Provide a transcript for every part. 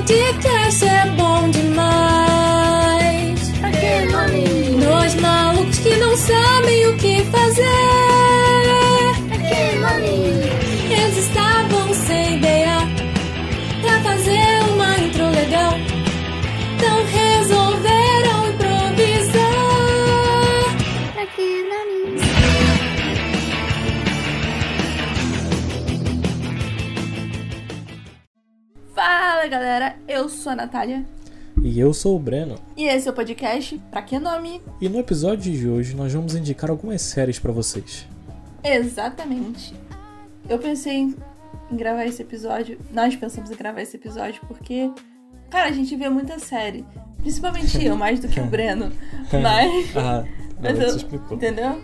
podcast é bom demais. Galera, eu sou a Natália E eu sou o Breno. e esse é o podcast Pra Que Nome? E no episódio de hoje nós vamos indicar algumas séries pra vocês. Exatamente. Eu pensei em gravar esse episódio, nós pensamos em gravar esse episódio porque, cara, a gente vê muita série. Principalmente eu, mais do que o Breno. Mas. ah, mas você eu- explicou. Entendeu?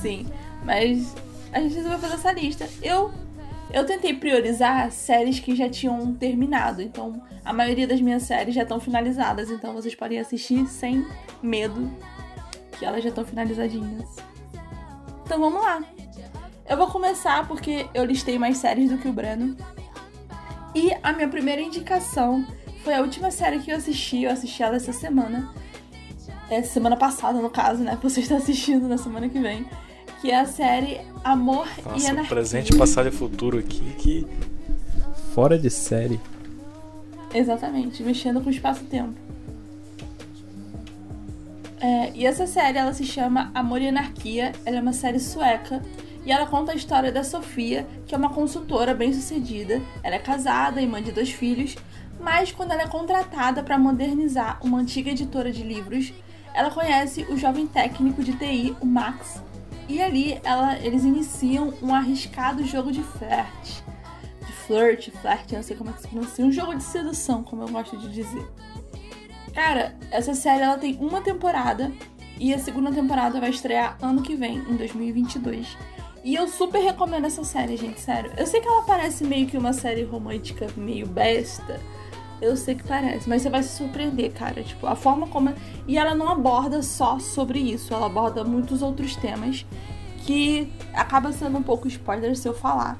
Sim. Mas a gente resolveu fazer essa lista. Eu. Eu tentei priorizar séries que já tinham terminado. Então, a maioria das minhas séries já estão finalizadas. Então, vocês podem assistir sem medo que elas já estão finalizadinhas. Então, vamos lá. Eu vou começar porque eu listei mais séries do que o Breno. E a minha primeira indicação foi a última série que eu assisti. Eu assisti ela essa semana. É, semana passada, no caso, né? Você está assistindo na semana que vem. Que é a série Amor e Nossa, Anarquia. presente, passado e futuro aqui que. Fora de série. Exatamente, mexendo com o espaço-tempo. É, e essa série, ela se chama Amor e Anarquia. Ela é uma série sueca. E ela conta a história da Sofia, que é uma consultora bem-sucedida. Ela é casada e mãe de dois filhos. Mas quando ela é contratada para modernizar uma antiga editora de livros, ela conhece o jovem técnico de TI, o Max. E ali ela- eles iniciam um arriscado jogo de flerte de flirt, flerte, não sei como é que se pronuncia, um jogo de sedução, como eu gosto de dizer. Cara, essa série ela tem uma temporada e a segunda temporada vai estrear ano que vem, em 2022. E eu super recomendo essa série, gente, sério. Eu sei que ela parece meio que uma série romântica meio besta. Eu sei que parece, mas você vai se surpreender, cara. Tipo, a forma como. E ela não aborda só sobre isso, ela aborda muitos outros temas que acaba sendo um pouco spoiler se eu falar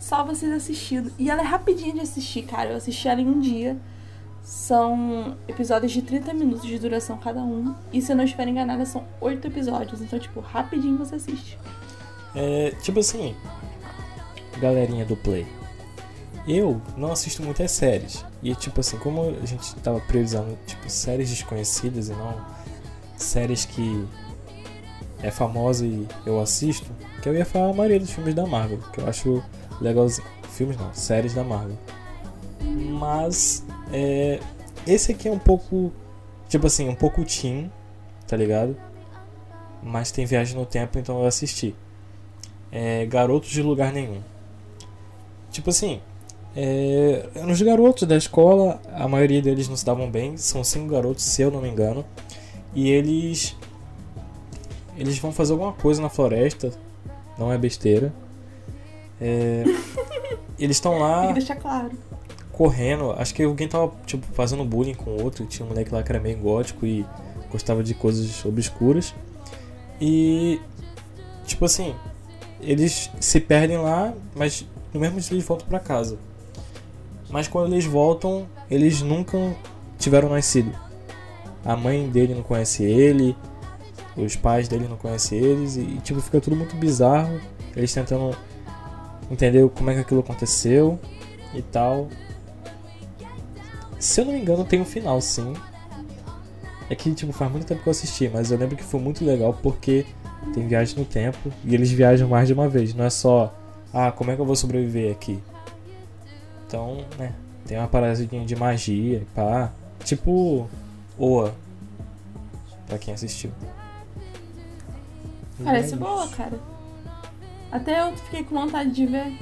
só vocês assistindo. E ela é rapidinha de assistir, cara. Eu assisti ela em um dia. São episódios de 30 minutos de duração cada um. E se eu não estiver enganada, são oito episódios. Então, tipo, rapidinho você assiste. É, tipo assim, galerinha do Play. Eu não assisto muitas séries. E tipo assim, como a gente tava priorizando tipo, séries desconhecidas e não séries que é famosa e eu assisto, que eu ia falar a maioria dos filmes da Marvel, que eu acho legalzinho. Filmes não, séries da Marvel. Mas é, esse aqui é um pouco, tipo assim, um pouco teen, tá ligado? Mas tem viagem no tempo, então eu assisti é, garotos de lugar nenhum. Tipo assim, é, nos garotos da escola, a maioria deles não se davam bem. São cinco garotos, se eu não me engano. E eles. Eles vão fazer alguma coisa na floresta. Não é besteira. É, eles estão lá que deixar claro. correndo. Acho que alguém tava tipo, fazendo bullying com outro. Tinha um moleque lá que era meio gótico e gostava de coisas obscuras. E. Tipo assim, eles se perdem lá, mas no mesmo dia eles voltam pra casa. Mas quando eles voltam, eles nunca tiveram nascido. A mãe dele não conhece ele, os pais dele não conhecem eles, e tipo, fica tudo muito bizarro. Eles tentando entender como é que aquilo aconteceu e tal. Se eu não me engano, tem um final sim. É que tipo, faz muito tempo que eu assisti, mas eu lembro que foi muito legal porque tem viagem no tempo e eles viajam mais de uma vez. Não é só, ah, como é que eu vou sobreviver aqui? Então, né, tem uma paradinha de magia e pá. Tipo, Oa. Pra quem assistiu. Parece É boa, cara. Até eu fiquei com vontade de ver.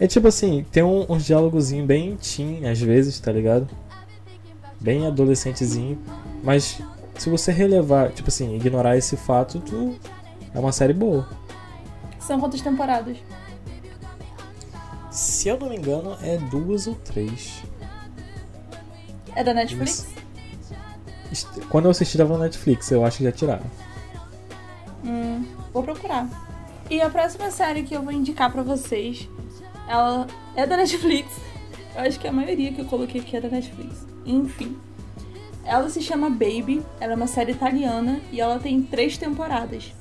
É tipo assim, tem um, uns diálogozinho bem teen às vezes, tá ligado? Bem adolescentezinho. Mas se você relevar, tipo assim, ignorar esse fato, tu é uma série boa. São quantas temporadas? Se eu não me engano, é duas ou três. É da Netflix? Est- Quando eu assisti tava na Netflix, eu acho que já tiraram. Hum, vou procurar. E a próxima série que eu vou indicar pra vocês, ela é da Netflix. Eu acho que a maioria que eu coloquei aqui é da Netflix. Enfim. Ela se chama Baby, ela é uma série italiana e ela tem três temporadas.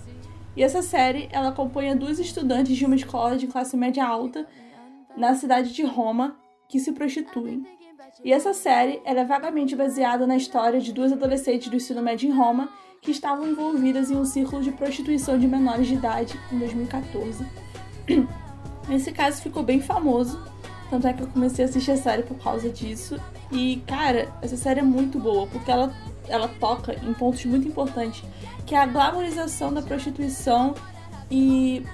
E essa série, ela acompanha duas estudantes de uma escola de classe média alta na cidade de Roma que se prostituem. E essa série ela é vagamente baseada na história de duas adolescentes do ensino médio em Roma que estavam envolvidas em um círculo de prostituição de menores de idade em 2014. Esse caso ficou bem famoso, tanto é que eu comecei a assistir a série por causa disso. E, cara, essa série é muito boa, porque ela, ela toca em pontos muito importantes, que é a glamorização da prostituição e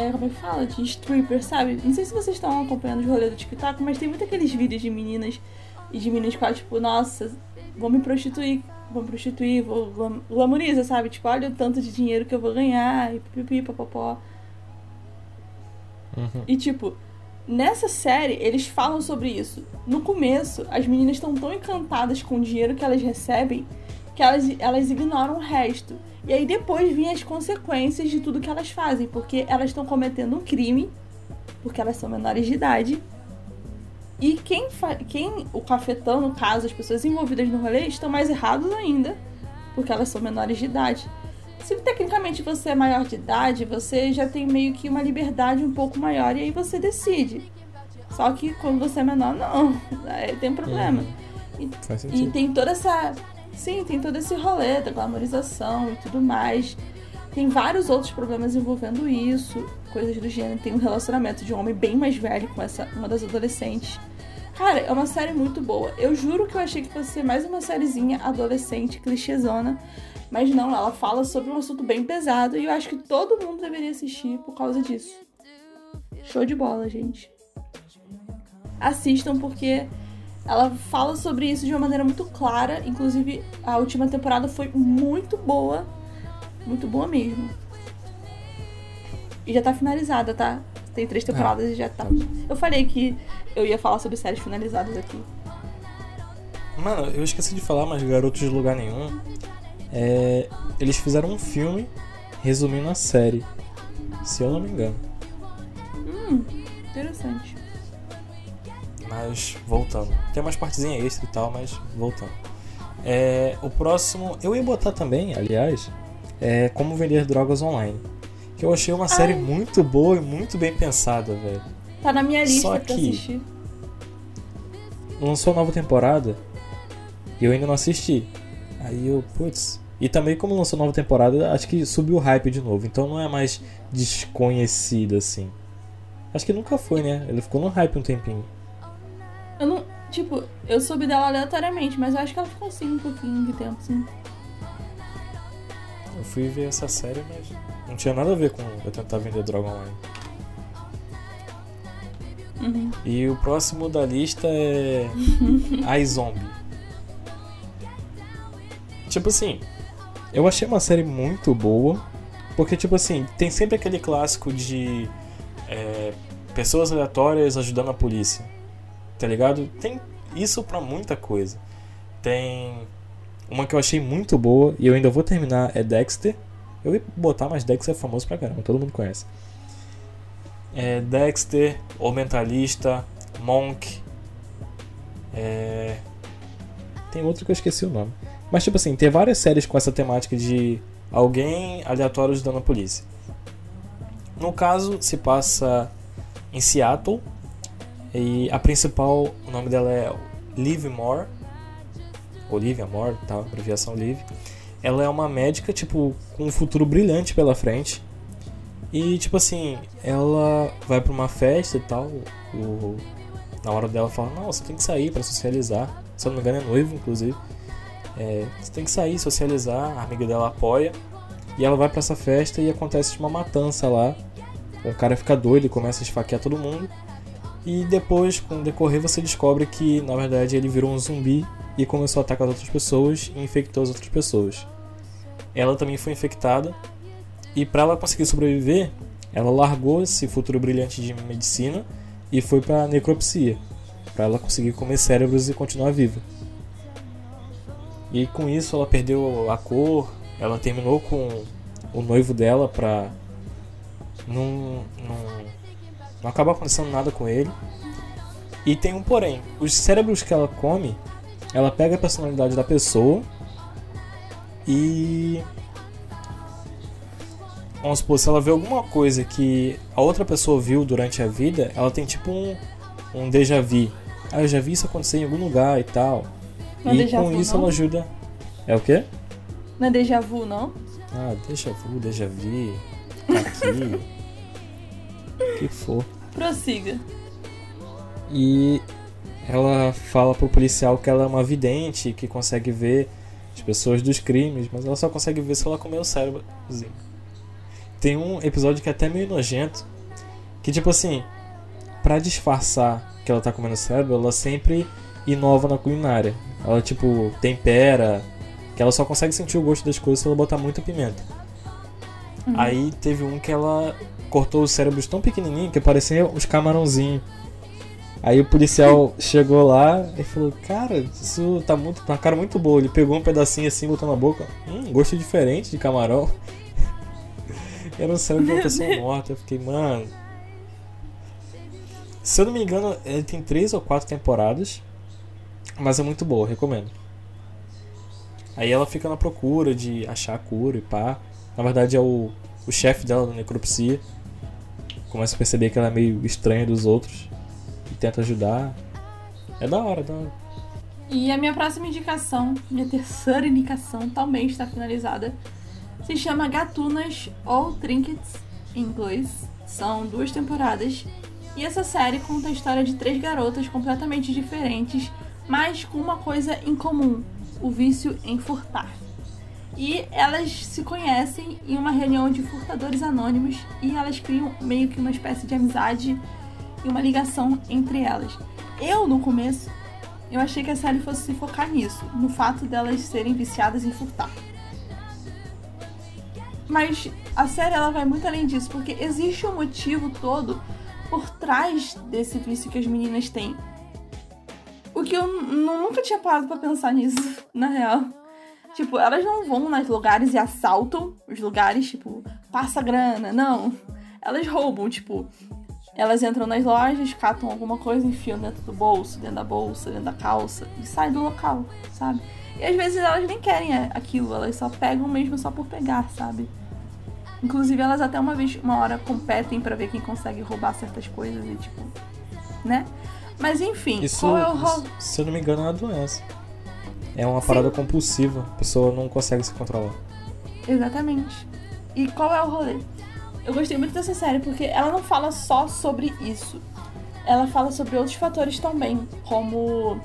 é, como é que fala? De stripper, sabe? Não sei se vocês estão acompanhando os rolês do TikTok, mas tem muito aqueles vídeos de meninas e de meninas que falam, tipo, nossa, vou me prostituir, vou me prostituir, vou glamoriza, sabe? Tipo, olha o tanto de dinheiro que eu vou ganhar, e pipipi, papapó. Uhum. E tipo, nessa série eles falam sobre isso. No começo, as meninas estão tão encantadas com o dinheiro que elas recebem que elas, elas ignoram o resto. E aí depois vêm as consequências de tudo que elas fazem, porque elas estão cometendo um crime, porque elas são menores de idade. E quem, quem o cafetão, no caso, as pessoas envolvidas no rolê, estão mais errados ainda, porque elas são menores de idade. Se tecnicamente você é maior de idade, você já tem meio que uma liberdade um pouco maior e aí você decide. Só que quando você é menor, não. Aí tem um problema. Uhum. E, e tem toda essa Sim, tem todo esse rolê da glamorização e tudo mais. Tem vários outros problemas envolvendo isso, coisas do gênero. Tem um relacionamento de um homem bem mais velho com essa uma das adolescentes. Cara, é uma série muito boa. Eu juro que eu achei que fosse ser mais uma sériezinha adolescente, clichêzona. Mas não, ela fala sobre um assunto bem pesado e eu acho que todo mundo deveria assistir por causa disso. Show de bola, gente. Assistam porque ela fala sobre isso de uma maneira muito clara. Inclusive, a última temporada foi muito boa. Muito boa mesmo. E já tá finalizada, tá? Tem três temporadas ah, e já tá. Eu falei que eu ia falar sobre séries finalizadas aqui. Mano, eu esqueci de falar, mas Garotos de Lugar Nenhum. É, eles fizeram um filme resumindo a série. Se eu não me engano. Hum, interessante. Mas voltando. Tem umas partezinhas extra e tal, mas voltando. É, o próximo. Eu ia botar também, aliás, é Como Vender Drogas Online. Que eu achei uma série Ai. muito boa e muito bem pensada, velho. Tá na minha lista Só pra que assistir. Lançou nova temporada e eu ainda não assisti. Aí eu, putz. E também, como lançou nova temporada, acho que subiu o hype de novo. Então não é mais desconhecida assim. Acho que nunca foi, né? Ele ficou no hype um tempinho. Eu não. Tipo, eu soube dela aleatoriamente, mas eu acho que ela ficou assim um pouquinho de tempo, sim. Eu fui ver essa série, mas não tinha nada a ver com eu tentar vender droga online. Uhum. E o próximo da lista é iZombie. Tipo assim, eu achei uma série muito boa, porque tipo assim, tem sempre aquele clássico de é, pessoas aleatórias ajudando a polícia tá ligado? Tem isso pra muita coisa. Tem uma que eu achei muito boa e eu ainda vou terminar é Dexter. Eu ia botar, mas Dexter é famoso pra caramba, todo mundo conhece. É Dexter, O Mentalista, Monk. É... Tem outro que eu esqueci o nome. Mas, tipo assim, tem várias séries com essa temática de alguém aleatório ajudando a polícia. No caso, se passa em Seattle, e a principal, o nome dela é Liv Moore. Olivia Moore, tá? Abreviação Liv. Ela é uma médica, tipo, com um futuro brilhante pela frente. E, tipo assim, ela vai pra uma festa e tal. O, na hora dela fala: Não, você tem que sair para socializar. Se eu não me engano, é noivo, inclusive. É, você tem que sair, socializar. A amiga dela apoia. E ela vai para essa festa e acontece uma matança lá. O cara fica doido e começa a esfaquear todo mundo. E depois, com o decorrer, você descobre que na verdade ele virou um zumbi e começou a atacar as outras pessoas e infectou as outras pessoas. Ela também foi infectada e para ela conseguir sobreviver, ela largou esse futuro brilhante de medicina e foi para necropsia, para ela conseguir comer cérebros e continuar viva. E com isso ela perdeu a cor, ela terminou com o noivo dela para não, não não acaba acontecendo nada com ele. E tem um porém. Os cérebros que ela come, ela pega a personalidade da pessoa e. Vamos supor, se ela vê alguma coisa que a outra pessoa viu durante a vida, ela tem tipo um, um déjà vu. Ah, eu já vi isso acontecer em algum lugar e tal. Não é e com vu, isso não? ela ajuda. É o quê? Não é déjà vu, não? Ah, déjà vu, déjà vu. Tá aqui. Que for. Prossiga. E ela fala pro policial que ela é uma vidente, que consegue ver as pessoas dos crimes, mas ela só consegue ver se ela comer o cérebrozinho. Tem um episódio que é até meio nojento, que tipo assim, pra disfarçar que ela tá comendo cérebro, ela sempre inova na culinária. Ela tipo tempera, que ela só consegue sentir o gosto das coisas se ela botar muita pimenta. Aí teve um que ela cortou os cérebros tão pequenininho que pareciam os camarãozinhos. Aí o policial chegou lá e falou: Cara, isso tá muito, uma cara muito boa. Ele pegou um pedacinho assim, botou na boca. Hum, gosto diferente de camarão. Era um cérebro de uma pessoa morta. Eu fiquei, mano. Se eu não me engano, ele tem três ou quatro temporadas. Mas é muito boa, recomendo. Aí ela fica na procura de achar a cura e pá. Na verdade é o, o chefe dela da necropsia. Começa a perceber que ela é meio estranha dos outros. E tenta ajudar. É da hora, da hora. E a minha próxima indicação, minha terceira indicação, também está finalizada. Se chama Gatunas ou Trinkets em inglês. São duas temporadas. E essa série conta a história de três garotas completamente diferentes, mas com uma coisa em comum: o vício em furtar. E elas se conhecem em uma reunião de furtadores anônimos e elas criam meio que uma espécie de amizade e uma ligação entre elas. Eu, no começo, eu achei que a série fosse se focar nisso, no fato delas serem viciadas em furtar. Mas a série ela vai muito além disso, porque existe um motivo todo por trás desse vício que as meninas têm. O que eu nunca tinha parado pra pensar nisso, na real. Tipo, elas não vão nos lugares e assaltam os lugares, tipo, passa grana, não. Elas roubam, tipo, elas entram nas lojas, catam alguma coisa, enfiam dentro do bolso, dentro da bolsa, dentro da calça e saem do local, sabe? E às vezes elas nem querem é, aquilo, elas só pegam mesmo só por pegar, sabe? Inclusive elas até uma vez, uma hora competem pra ver quem consegue roubar certas coisas e tipo, né? Mas enfim, Isso, qual é o se eu não me engano, é uma doença. É uma parada compulsiva. A pessoa não consegue se controlar. Exatamente. E qual é o rolê? Eu gostei muito dessa série porque ela não fala só sobre isso. Ela fala sobre outros fatores também, como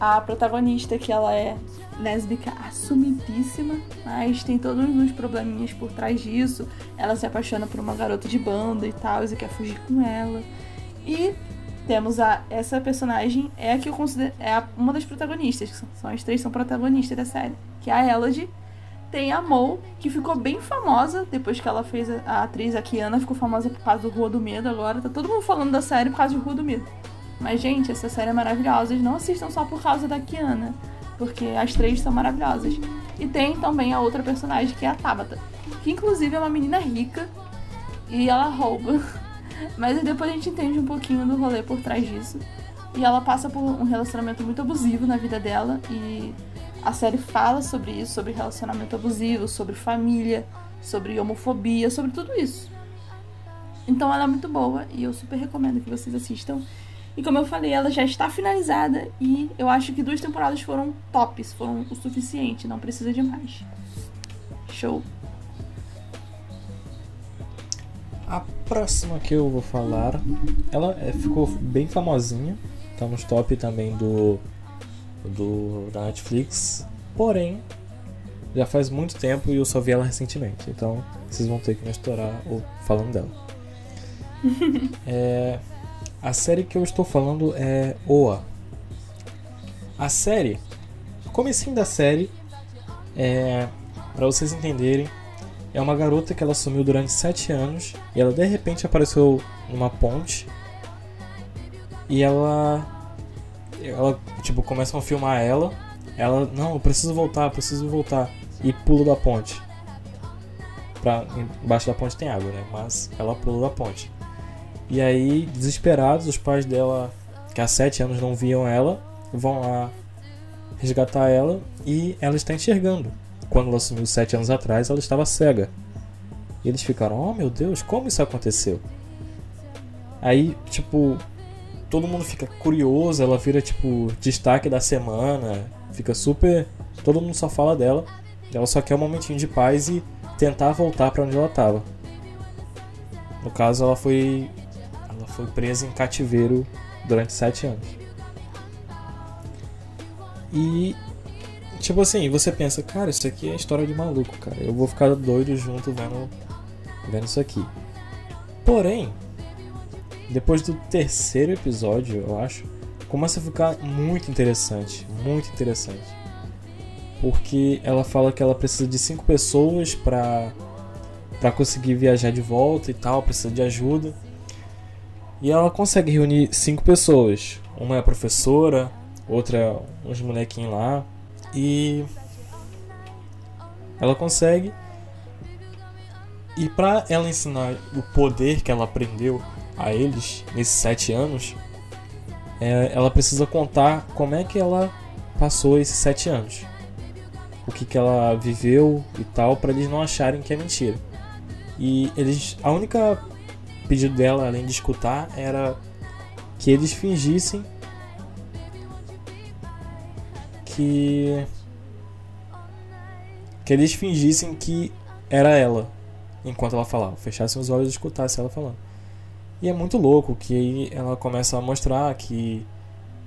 a protagonista, que ela é lésbica assumidíssima, mas tem todos uns probleminhas por trás disso. Ela se apaixona por uma garota de banda e tal, e quer fugir com ela. E temos a essa personagem é a que eu considero é a- uma das protagonistas, que são, são as três são protagonistas da série, que é a Elodie. Tem a Mo, que ficou bem famosa depois que ela fez a, a atriz, a Kiana, ficou famosa por causa do Rua do Medo agora. Tá todo mundo falando da série por causa de Rua do Medo. Mas, gente, essa série é maravilhosa. Não assistam só por causa da Kiana, porque as três são maravilhosas. E tem também a outra personagem, que é a Tabata, que inclusive é uma menina rica e ela rouba. Mas depois a gente entende um pouquinho do rolê por trás disso. E ela passa por um relacionamento muito abusivo na vida dela. E a série fala sobre isso, sobre relacionamento abusivo, sobre família, sobre homofobia, sobre tudo isso. Então ela é muito boa e eu super recomendo que vocês assistam. E como eu falei, ela já está finalizada e eu acho que duas temporadas foram tops, foram o suficiente, não precisa de mais. Show. A próxima que eu vou falar, ela é, ficou bem famosinha, tá nos top também do, do da Netflix, porém já faz muito tempo e eu só vi ela recentemente, então vocês vão ter que me estourar ou falando dela. É, a série que eu estou falando é Oa. A série, o comecinho da série, é, para vocês entenderem, é uma garota que ela sumiu durante 7 anos e ela de repente apareceu numa ponte e ela ela tipo começam a filmar ela, ela não, eu preciso voltar, eu preciso voltar e pula da ponte. Pra, embaixo da ponte tem água, né? Mas ela pula da ponte. E aí, desesperados, os pais dela que há sete anos não viam ela, vão lá resgatar ela e ela está enxergando. Quando ela sumiu sete anos atrás, ela estava cega. E eles ficaram, oh meu Deus, como isso aconteceu? Aí, tipo, todo mundo fica curioso, ela vira, tipo, destaque da semana, fica super. Todo mundo só fala dela. Ela só quer um momentinho de paz e tentar voltar para onde ela estava. No caso, ela foi. Ela foi presa em cativeiro durante sete anos. E. Tipo assim, você pensa, cara, isso aqui é história de maluco, cara. Eu vou ficar doido junto vendo, vendo isso aqui. Porém, depois do terceiro episódio, eu acho, começa a ficar muito interessante. Muito interessante. Porque ela fala que ela precisa de cinco pessoas pra, pra conseguir viajar de volta e tal, precisa de ajuda. E ela consegue reunir cinco pessoas. Uma é a professora, outra é uns molequinhos lá. E ela consegue. E para ela ensinar o poder que ela aprendeu a eles nesses sete anos, é, ela precisa contar como é que ela passou esses sete anos, o que, que ela viveu e tal, para eles não acharem que é mentira. E eles, a única pedido dela, além de escutar, era que eles fingissem que que eles fingissem que era ela enquanto ela falava, fechassem os olhos e escutassem ela falando. E é muito louco que aí ela começa a mostrar que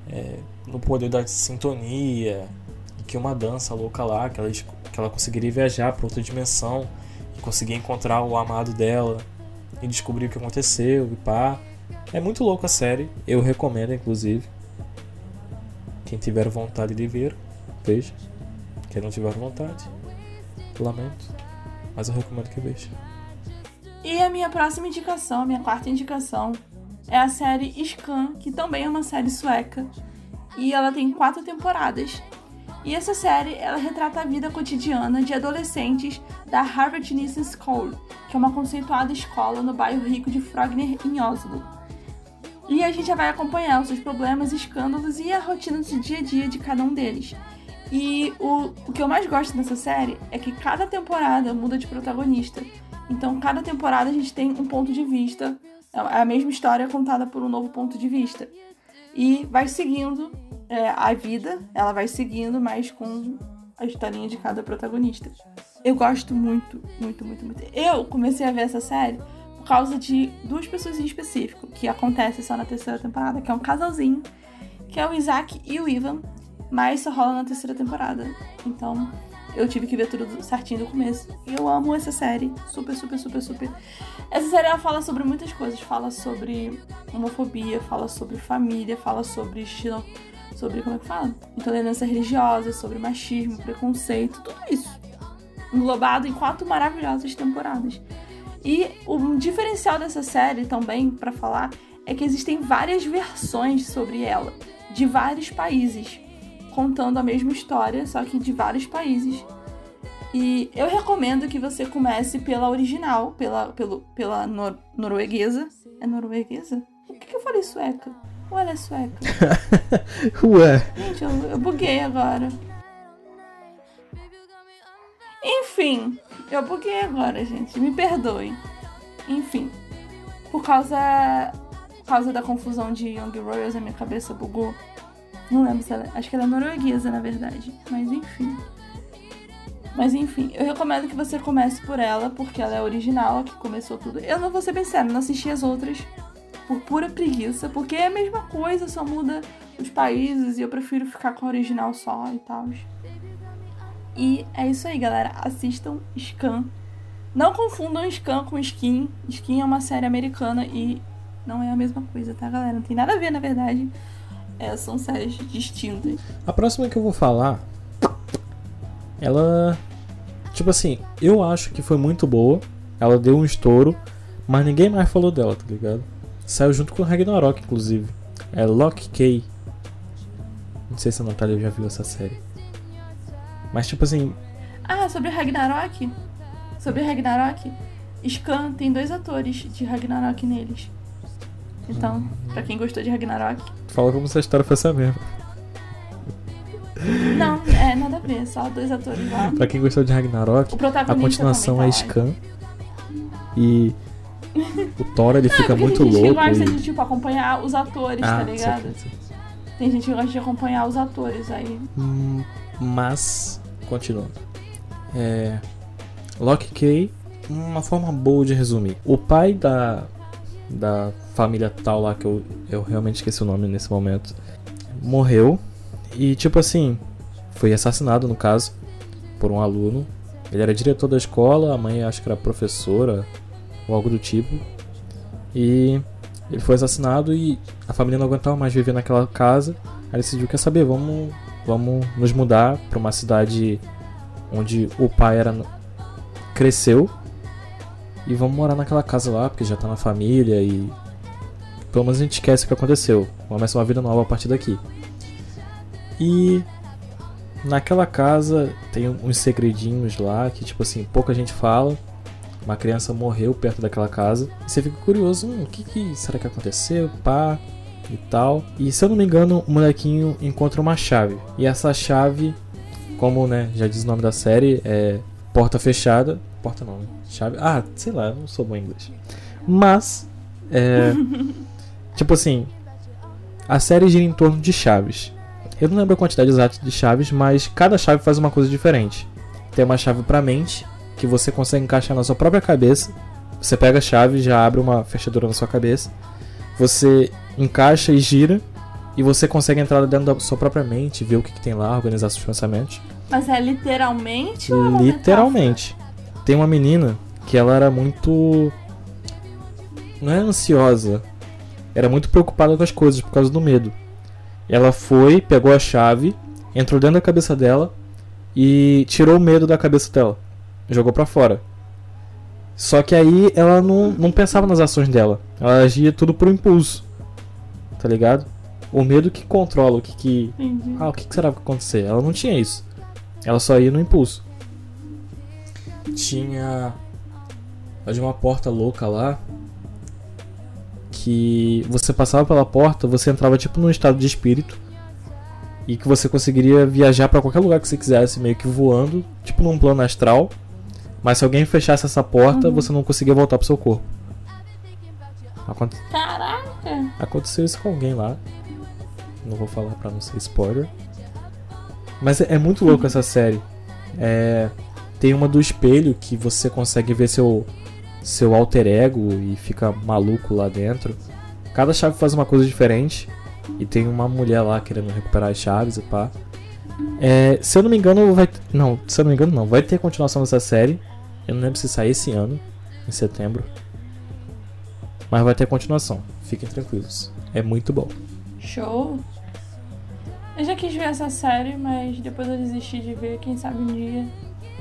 é, no poder da sintonia, que uma dança louca lá, que ela, que ela conseguiria viajar para outra dimensão e conseguir encontrar o amado dela e descobrir o que aconteceu e pá. É muito louco a série, eu recomendo inclusive. Quem tiver vontade de ver, veja. Quem não tiver vontade, lamento, mas eu recomendo que veja. E a minha próxima indicação, a minha quarta indicação, é a série Scan, que também é uma série sueca. E ela tem quatro temporadas. E essa série, ela retrata a vida cotidiana de adolescentes da Harvard Business School, que é uma conceituada escola no bairro rico de Frogner, em Oslo. E a gente já vai acompanhar os seus problemas, escândalos e a rotina do dia a dia de cada um deles. E o, o que eu mais gosto dessa série é que cada temporada muda de protagonista. Então, cada temporada a gente tem um ponto de vista, é a mesma história contada por um novo ponto de vista. E vai seguindo é, a vida, ela vai seguindo, mas com a historinha de cada protagonista. Eu gosto muito, muito, muito, muito. Eu comecei a ver essa série causa de duas pessoas em específico, que acontece só na terceira temporada, que é um casalzinho, que é o Isaac e o Ivan, mas só rola na terceira temporada. Então, eu tive que ver tudo certinho do começo. E eu amo essa série. Super, super, super, super. Essa série ela fala sobre muitas coisas. Fala sobre homofobia, fala sobre família, fala sobre estilo. Sobre, como é que fala? Intolerância religiosa, sobre machismo, preconceito, tudo isso. Englobado em quatro maravilhosas temporadas. E o diferencial dessa série também, para falar, é que existem várias versões sobre ela, de vários países contando a mesma história, só que de vários países. E eu recomendo que você comece pela original, pela, pelo, pela nor norueguesa. É norueguesa? Por que, que eu falei sueca? Ou ela é sueca? Ué. Gente, eu, eu buguei agora. Enfim, eu buguei agora, gente. Me perdoem. Enfim, por causa, por causa da confusão de Young Royals, a minha cabeça bugou. Não lembro se ela. Acho que ela é norueguesa, na verdade. Mas enfim. Mas enfim, eu recomendo que você comece por ela, porque ela é original, que começou tudo. Eu não vou ser bem sério, não assisti as outras por pura preguiça, porque é a mesma coisa, só muda os países e eu prefiro ficar com a original só e tal. E é isso aí, galera. Assistam Scan. Não confundam Scan com Skin. Skin é uma série americana e não é a mesma coisa, tá, galera? Não tem nada a ver, na verdade. É, são séries distintas. A próxima que eu vou falar, ela. Tipo assim, eu acho que foi muito boa. Ela deu um estouro, mas ninguém mais falou dela, tá ligado? Saiu junto com o Ragnarok, inclusive. É Lock K. Não sei se a Natália já viu essa série. Mas tipo assim. Ah, sobre Ragnarok? Sobre Ragnarok? Scan tem dois atores de Ragnarok neles. Então, hum. pra quem gostou de Ragnarok. Fala como se a história fosse a mesma. Não, é nada a ver, só dois atores lá. Pra quem gostou de Ragnarok, a continuação é tá lá. Scan. E o Thor ele fica Porque muito tem gente louco. que gosta e- de, tipo, acompanhar os atores, tá Ah, ligado? sei, sei. Tem gente que gosta de acompanhar os atores aí. Hum, Mas, continuando. É. Lock Kay, uma forma boa de resumir. O pai da, da família tal lá, que eu, eu realmente esqueci o nome nesse momento, morreu. E, tipo assim, foi assassinado no caso, por um aluno. Ele era diretor da escola, a mãe acho que era professora, ou algo do tipo. E ele foi assassinado e a família não aguentava mais viver naquela casa. Aí decidiu, quer saber, vamos, vamos nos mudar para uma cidade onde o pai era cresceu e vamos morar naquela casa lá, porque já tá na família e pelo menos a gente esquece o que aconteceu. Começa uma vida nova a partir daqui. E naquela casa tem uns segredinhos lá que tipo assim, pouca gente fala. Uma criança morreu perto daquela casa. E você fica curioso, hum, o que, que será que aconteceu? Pá, e tal. E se eu não me engano, o molequinho encontra uma chave. E essa chave, como né, já diz o nome da série, é porta fechada. Porta não, né? Chave. Ah, sei lá, não sou bom em inglês. Mas, é. tipo assim, a série gira em torno de chaves. Eu não lembro a quantidade exata de chaves, mas cada chave faz uma coisa diferente. Tem uma chave pra mente, que você consegue encaixar na sua própria cabeça. Você pega a chave, já abre uma fechadura na sua cabeça. Você encaixa e gira. E você consegue entrar dentro da sua própria mente, ver o que, que tem lá, organizar seus pensamentos. Mas é literalmente ou é Literalmente. Tem uma menina que ela era muito. Não é ansiosa. Era muito preocupada com as coisas por causa do medo. Ela foi, pegou a chave, entrou dentro da cabeça dela e tirou o medo da cabeça dela. Jogou pra fora. Só que aí ela não, não pensava nas ações dela. Ela agia tudo por impulso. Tá ligado? O medo que controla o que que. Entendi. Ah, o que que será que vai acontecer? Ela não tinha isso. Ela só ia no impulso. Tinha. De uma porta louca lá. Que você passava pela porta, você entrava tipo num estado de espírito. E que você conseguiria viajar pra qualquer lugar que você quisesse, meio que voando, tipo num plano astral. Mas se alguém fechasse essa porta, você não conseguia voltar pro seu corpo. Aconte- Caraca! Aconteceu isso com alguém lá. Não vou falar pra não ser spoiler. Mas é, é muito louco essa série. É, tem uma do espelho que você consegue ver seu, seu alter ego e fica maluco lá dentro. Cada chave faz uma coisa diferente. E tem uma mulher lá querendo recuperar as chaves e pá. É, se eu não me engano, vai. Não, se eu não me engano, não. Vai ter continuação dessa série. Eu não lembro se sair esse ano, em setembro. Mas vai ter continuação. Fiquem tranquilos. É muito bom. Show! Eu já quis ver essa série, mas depois eu desisti de ver, quem sabe um dia.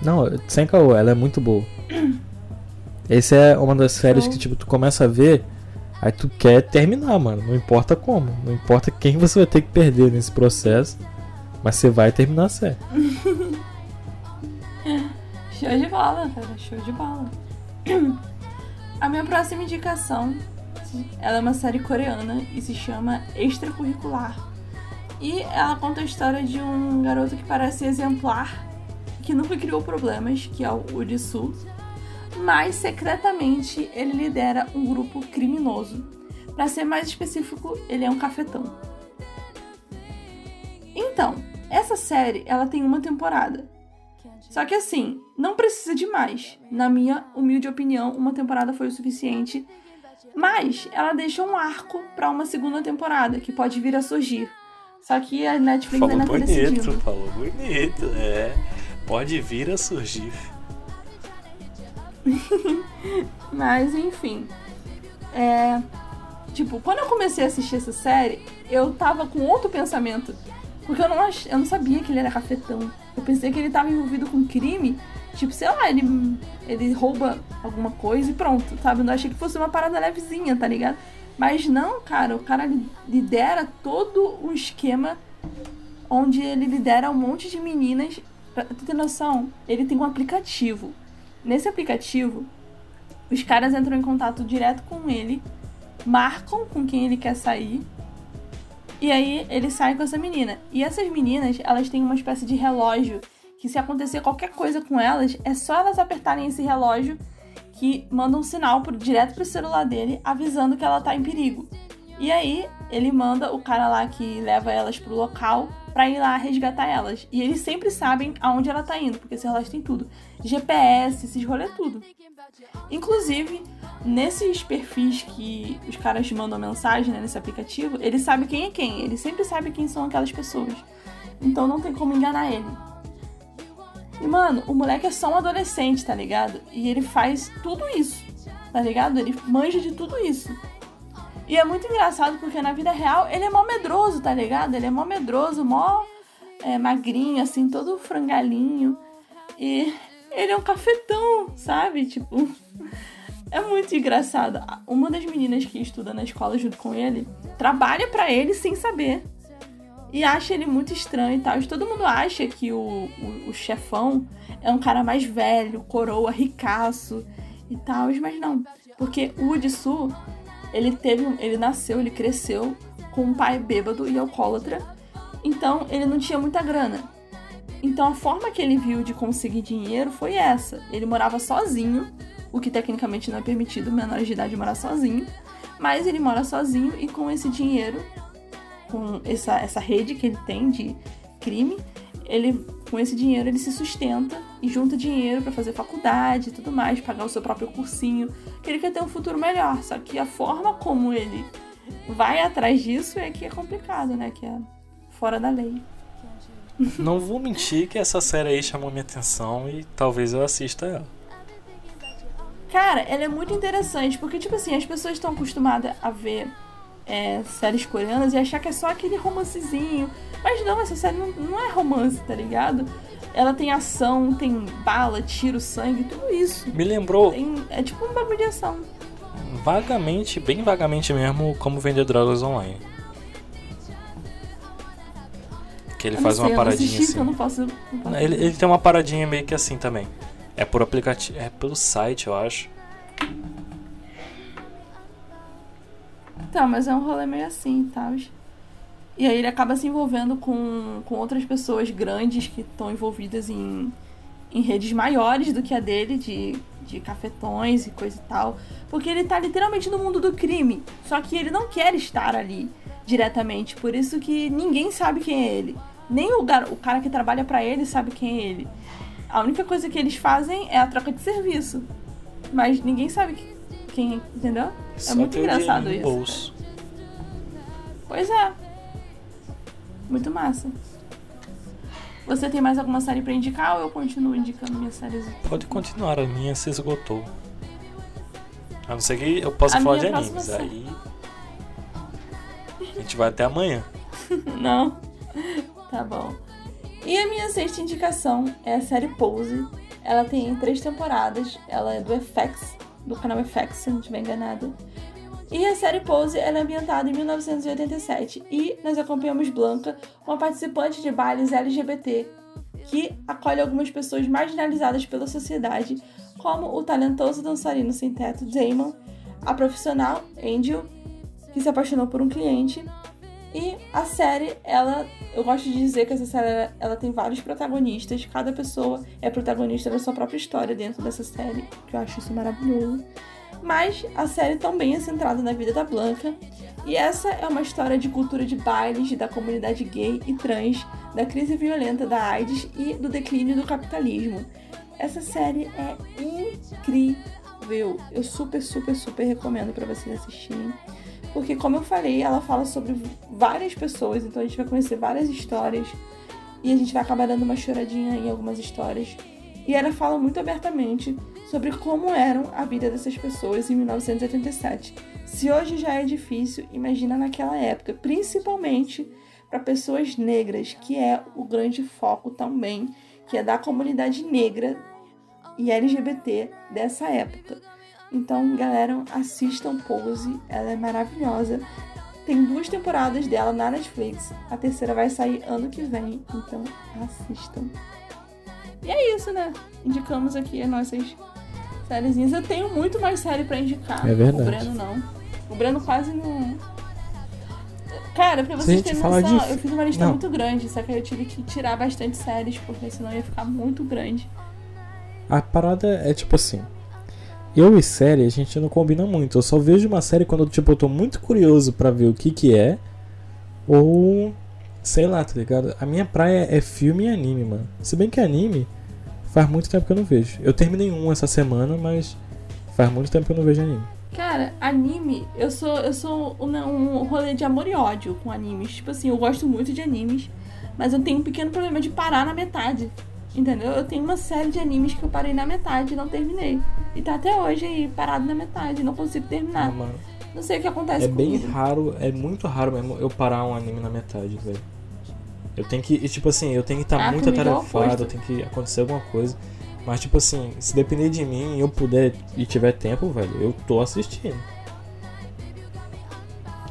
Não, sem caô, ela é muito boa. Essa é uma das séries Show. que, tipo, tu começa a ver, aí tu quer terminar, mano. Não importa como. Não importa quem você vai ter que perder nesse processo. Mas você vai terminar a série. Show de bola, cara, show de bola. A minha próxima indicação, ela é uma série coreana e se chama Extracurricular. E ela conta a história de um garoto que parece exemplar, que nunca criou problemas, que é o Urisu, mas secretamente ele lidera um grupo criminoso. Para ser mais específico, ele é um cafetão. Então, essa série, ela tem uma temporada. Só que assim, não precisa de mais. Na minha humilde opinião, uma temporada foi o suficiente. Mas ela deixa um arco pra uma segunda temporada que pode vir a surgir. Só que a Netflix Falou ainda tá bonito, decidindo. falou bonito. É. Pode vir a surgir. Mas enfim. É. Tipo, quando eu comecei a assistir essa série, eu tava com outro pensamento. Porque eu não, ach... eu não sabia que ele era cafetão. Eu pensei que ele tava envolvido com crime. Tipo, sei lá, ele, ele rouba alguma coisa e pronto, sabe? Eu achei que fosse uma parada levezinha, tá ligado? Mas não, cara, o cara lidera todo um esquema onde ele lidera um monte de meninas. Pra tu ter noção, ele tem um aplicativo. Nesse aplicativo, os caras entram em contato direto com ele, marcam com quem ele quer sair E aí ele sai com essa menina. E essas meninas, elas têm uma espécie de relógio que se acontecer qualquer coisa com elas, é só elas apertarem esse relógio que manda um sinal pro, direto pro celular dele avisando que ela tá em perigo. E aí ele manda o cara lá que leva elas pro local pra ir lá resgatar elas. E eles sempre sabem aonde ela tá indo, porque esse relógio tem tudo. GPS, esses rolê tudo. Inclusive, nesses perfis que os caras mandam mensagem né, nesse aplicativo, ele sabe quem é quem. Ele sempre sabe quem são aquelas pessoas. Então não tem como enganar ele. E, mano, o moleque é só um adolescente, tá ligado? E ele faz tudo isso, tá ligado? Ele manja de tudo isso. E é muito engraçado porque na vida real ele é mó medroso, tá ligado? Ele é mó medroso, mó é, magrinho, assim, todo frangalinho. E ele é um cafetão, sabe? Tipo. É muito engraçado. Uma das meninas que estuda na escola junto com ele trabalha para ele sem saber. E acha ele muito estranho e tal. Todo mundo acha que o, o, o chefão é um cara mais velho, coroa, ricaço e tal. Mas não. Porque o Udisu, ele teve. Ele nasceu, ele cresceu com um pai bêbado e alcoólatra. Então ele não tinha muita grana. Então a forma que ele viu de conseguir dinheiro foi essa. Ele morava sozinho, o que tecnicamente não é permitido menores de idade morar sozinho, mas ele mora sozinho e com esse dinheiro, com essa, essa rede que ele tem de crime, ele com esse dinheiro ele se sustenta e junta dinheiro para fazer faculdade e tudo mais, pagar o seu próprio cursinho, que ele quer ter um futuro melhor. Só que a forma como ele vai atrás disso é que é complicado, né? Que é fora da lei. Não vou mentir que essa série aí chamou minha atenção e talvez eu assista ela. Cara, ela é muito interessante, porque, tipo assim, as pessoas estão acostumadas a ver é, séries coreanas e achar que é só aquele romancezinho. Mas não, essa série não, não é romance, tá ligado? Ela tem ação, tem bala, tiro, sangue, tudo isso. Me lembrou. Tem, é tipo um bagulho de ação. Vagamente, bem vagamente mesmo, como vender drogas online. Que ele faz sei, uma paradinha assisti, assim. então eu não posso, não posso Ele, ele tem uma paradinha meio que assim também. É por aplicativo. É pelo site, eu acho. Tá, mas é um rolê meio assim tal. E aí ele acaba se envolvendo com, com outras pessoas grandes que estão envolvidas em, em redes maiores do que a dele, de, de cafetões e coisa e tal. Porque ele tá literalmente no mundo do crime. Só que ele não quer estar ali diretamente. Por isso que ninguém sabe quem é ele. Nem o, gar- o cara que trabalha pra ele sabe quem é ele. A única coisa que eles fazem é a troca de serviço. Mas ninguém sabe que- quem, entendeu? É Só muito ter o engraçado isso. bolso. Pois é. Muito massa. Você tem mais alguma série pra indicar ou eu continuo indicando minhas séries? Pode continuar, a minha se esgotou. A não ser que eu possa A falar de animes. Aí. A gente vai até amanhã. Não? Tá bom. E a minha sexta indicação é a série Pose. Ela tem três temporadas. Ela é do FX, do canal FX, se não estiver enganada. E a série Pose é ambientada em 1987. E nós acompanhamos Blanca, uma participante de bailes LGBT que acolhe algumas pessoas marginalizadas pela sociedade, como o talentoso dançarino sem teto Damon, a profissional Angel, que se apaixonou por um cliente, e a série, ela, eu gosto de dizer que essa série ela, tem vários protagonistas, cada pessoa é protagonista da sua própria história dentro dessa série, que eu acho isso maravilhoso. Mas a série também é centrada na vida da Blanca, e essa é uma história de cultura de bailes da comunidade gay e trans, da crise violenta da AIDS e do declínio do capitalismo. Essa série é incrível. Eu super, super, super recomendo para vocês assistirem. Porque, como eu falei, ela fala sobre várias pessoas, então a gente vai conhecer várias histórias e a gente vai acabar dando uma choradinha em algumas histórias. E ela fala muito abertamente sobre como eram a vida dessas pessoas em 1987. Se hoje já é difícil, imagina naquela época, principalmente para pessoas negras, que é o grande foco também, que é da comunidade negra e LGBT dessa época. Então, galera, assistam Pose, ela é maravilhosa. Tem duas temporadas dela na Netflix. A terceira vai sair ano que vem, então assistam. E é isso, né? Indicamos aqui as nossas sériezinhas. Eu tenho muito mais série pra indicar. É verdade. O Breno não. O Breno quase não. Cara, pra vocês terem noção, de- eu fiz uma lista Não. muito grande, só que eu tive que tirar bastante séries, porque senão ia ficar muito grande. A parada é tipo assim. Eu e série, a gente não combina muito. Eu só vejo uma série quando tipo, eu tô muito curioso pra ver o que que é. Ou. Sei lá, tá ligado? A minha praia é filme e anime, mano. Se bem que anime, faz muito tempo que eu não vejo. Eu terminei um essa semana, mas faz muito tempo que eu não vejo anime. Cara, anime, eu sou eu sou um, um rolê de amor e ódio com animes. Tipo assim, eu gosto muito de animes, mas eu tenho um pequeno problema de parar na metade. Entendeu? Eu tenho uma série de animes que eu parei na metade e não terminei. E tá até hoje aí, parado na metade, não consigo terminar. Mano, Não sei o que acontece é bem comigo. raro, é muito raro mesmo eu parar um anime na metade, velho. Eu tenho que, tipo assim, eu tenho que estar Ah, muito é atarefado, tenho que acontecer alguma coisa. Mas, tipo assim, se depender de mim e eu puder e tiver tempo, velho, eu tô assistindo.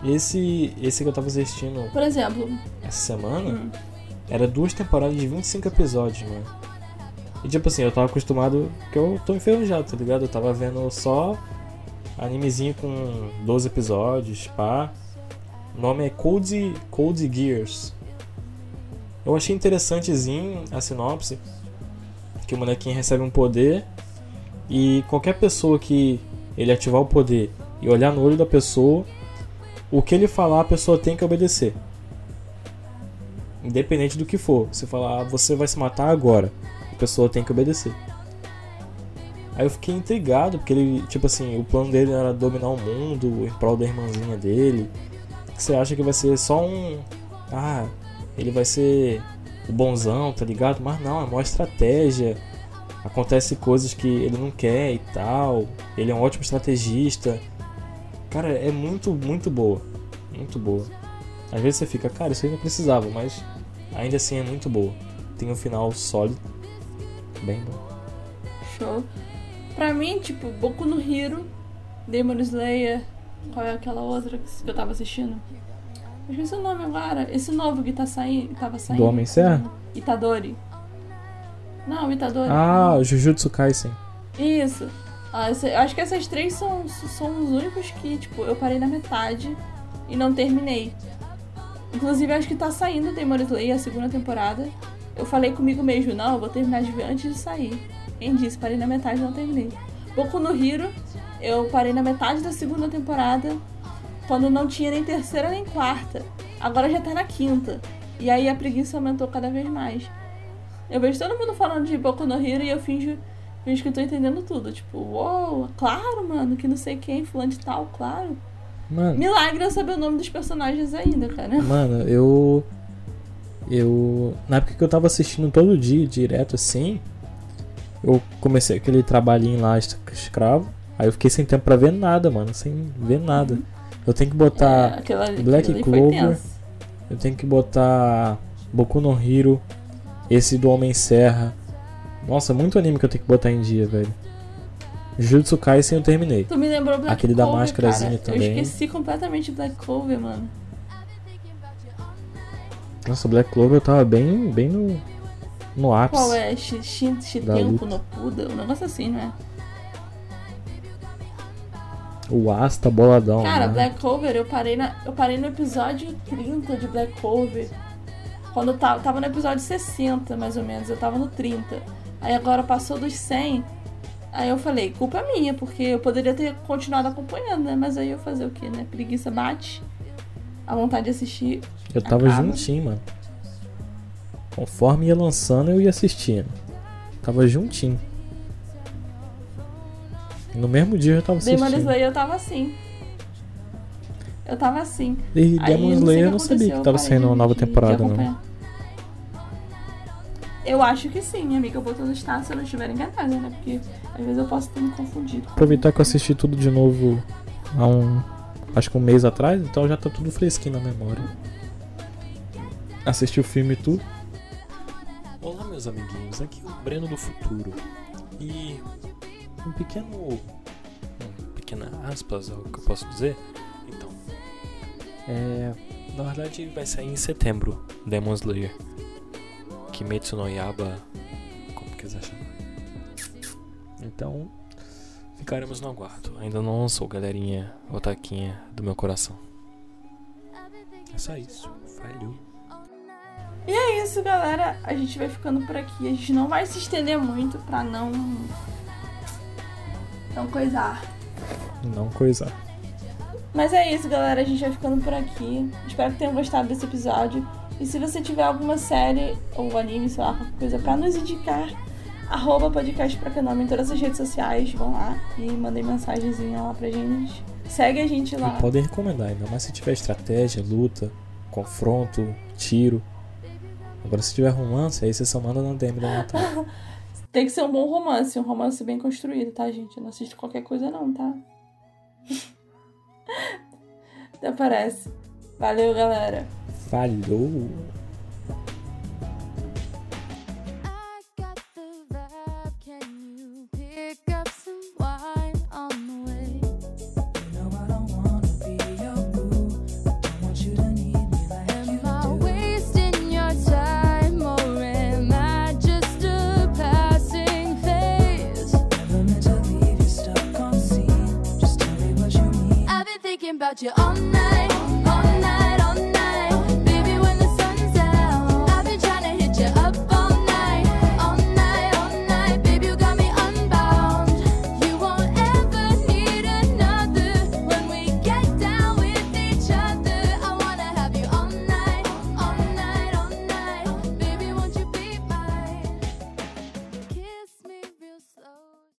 Esse, esse que eu tava assistindo Por exemplo, essa semana hum, era duas temporadas de 25 episódios, mano. E tipo assim, eu tava acostumado que eu tô enferrujado, tá ligado? Eu tava vendo só animezinho com 12 episódios, pá. O nome é Code, Code Gears. Eu achei interessantezinho a sinopse. Que o molequinho recebe um poder e qualquer pessoa que ele ativar o poder e olhar no olho da pessoa, o que ele falar a pessoa tem que obedecer. Independente do que for. Se falar, ah, você vai se matar agora, a pessoa tem que obedecer. Aí eu fiquei intrigado, porque ele, tipo assim, o plano dele era dominar o mundo em prol da irmãzinha dele. Você acha que vai ser só um. Ah, ele vai ser o bonzão, tá ligado? Mas não, é uma estratégia. Acontece coisas que ele não quer e tal. Ele é um ótimo estrategista. Cara, é muito, muito boa. Muito boa. Às vezes você fica, cara, isso aí não precisava, mas ainda assim é muito boa. Tem um final sólido. Bem bom. show. Pra mim, tipo, Boku no Hero, Demon Slayer, qual é aquela outra que eu tava assistindo? Eu esqueci o nome agora. Esse novo que tá saindo, tava saindo. Do Homem-Serra? Itadori. Não, Itadori. Ah, o Jujutsu Kaisen. Isso. Ah, eu acho que essas três são, são os únicos que, tipo, eu parei na metade e não terminei. Inclusive, acho que tá saindo Demon Slayer, a segunda temporada. Eu falei comigo mesmo, não, eu vou terminar de ver antes de sair. Quem disse, parei na metade não terminei. Boku no Hero, eu parei na metade da segunda temporada, quando não tinha nem terceira nem quarta. Agora já tá na quinta. E aí a preguiça aumentou cada vez mais. Eu vejo todo mundo falando de Boku no Hero e eu finjo Finge que eu tô entendendo tudo. Tipo, uou, claro, mano, que não sei quem, fulano de tal, claro. Mano, Milagre eu saber o nome dos personagens ainda, cara. mano, eu. Eu. Na época que eu tava assistindo todo dia, direto assim. Eu comecei aquele trabalhinho lá, es- escravo. Aí eu fiquei sem tempo pra ver nada, mano. Sem ver nada. Eu tenho que É, botar. aquela, Black Clover. Eu tenho que botar. Boku no Hero. Esse do Homem-Serra. Nossa, muito anime que eu tenho que botar em dia, velho. Jujutsu Kaisen eu terminei. Tu me lembrou Black Aquele da Clover, máscarazinha cara. também. Eu esqueci completamente Black Clover, mano. Nossa, Black Clover eu tava bem, bem no, no ápice. Qual é? Shi- Shi- Da Shitempo no Puda? Um negócio assim, não é? O aço tá boladão. Cara, né? Black Clover, eu parei, na, eu parei no episódio 30 de Black Clover. Quando eu tava, tava no episódio 60, mais ou menos, eu tava no 30. Aí agora passou dos 100. Aí eu falei, culpa minha, porque eu poderia ter continuado acompanhando, né? Mas aí eu fazer o quê, né? Preguiça bate. A vontade de assistir. Eu tava acaba. juntinho, mano. Conforme ia lançando, eu ia assistindo. Tava juntinho. No mesmo dia eu tava Demon assistindo. Slayer eu tava assim. Eu tava assim. E Demon Slayer eu não sabia que tava saindo uma nova temporada, não. Eu acho que sim, minha amiga botou no estado se eu não estiver enganada, né? Porque às vezes eu posso ter me confundido. Aproveitar que eu assisti tudo de novo há um. Acho que um mês atrás, então já tá tudo fresquinho na memória. Assisti o filme e tudo. Olá, meus amiguinhos, aqui é o Breno do Futuro. E um pequeno. Um pequena aspas, é o que eu posso dizer. Então. É. Na verdade, vai sair em setembro Demon Slayer. Kimetsu no Yaba. Como quiser chamar. Então, ficaremos no aguardo. Ainda não lançou, galerinha otaquinha do meu coração. É só isso. Falhou. E é isso, galera. A gente vai ficando por aqui. A gente não vai se estender muito pra não. Não coisar. Não coisar. Mas é isso, galera. A gente vai ficando por aqui. Espero que tenham gostado desse episódio. E se você tiver alguma série ou anime, sei lá, qualquer coisa pra nos indicar, arroba podcast pra canal em todas as redes sociais. Vão lá e mandem mensagenzinha lá pra gente. Segue a gente lá. E podem recomendar, ainda mais se tiver estratégia, luta, confronto, tiro. Agora se tiver romance, aí você só manda na DM da Natália. Tem que ser um bom romance, um romance bem construído, tá, gente? Eu não assisto qualquer coisa não, tá? Até parece. Valeu, galera. Falhou!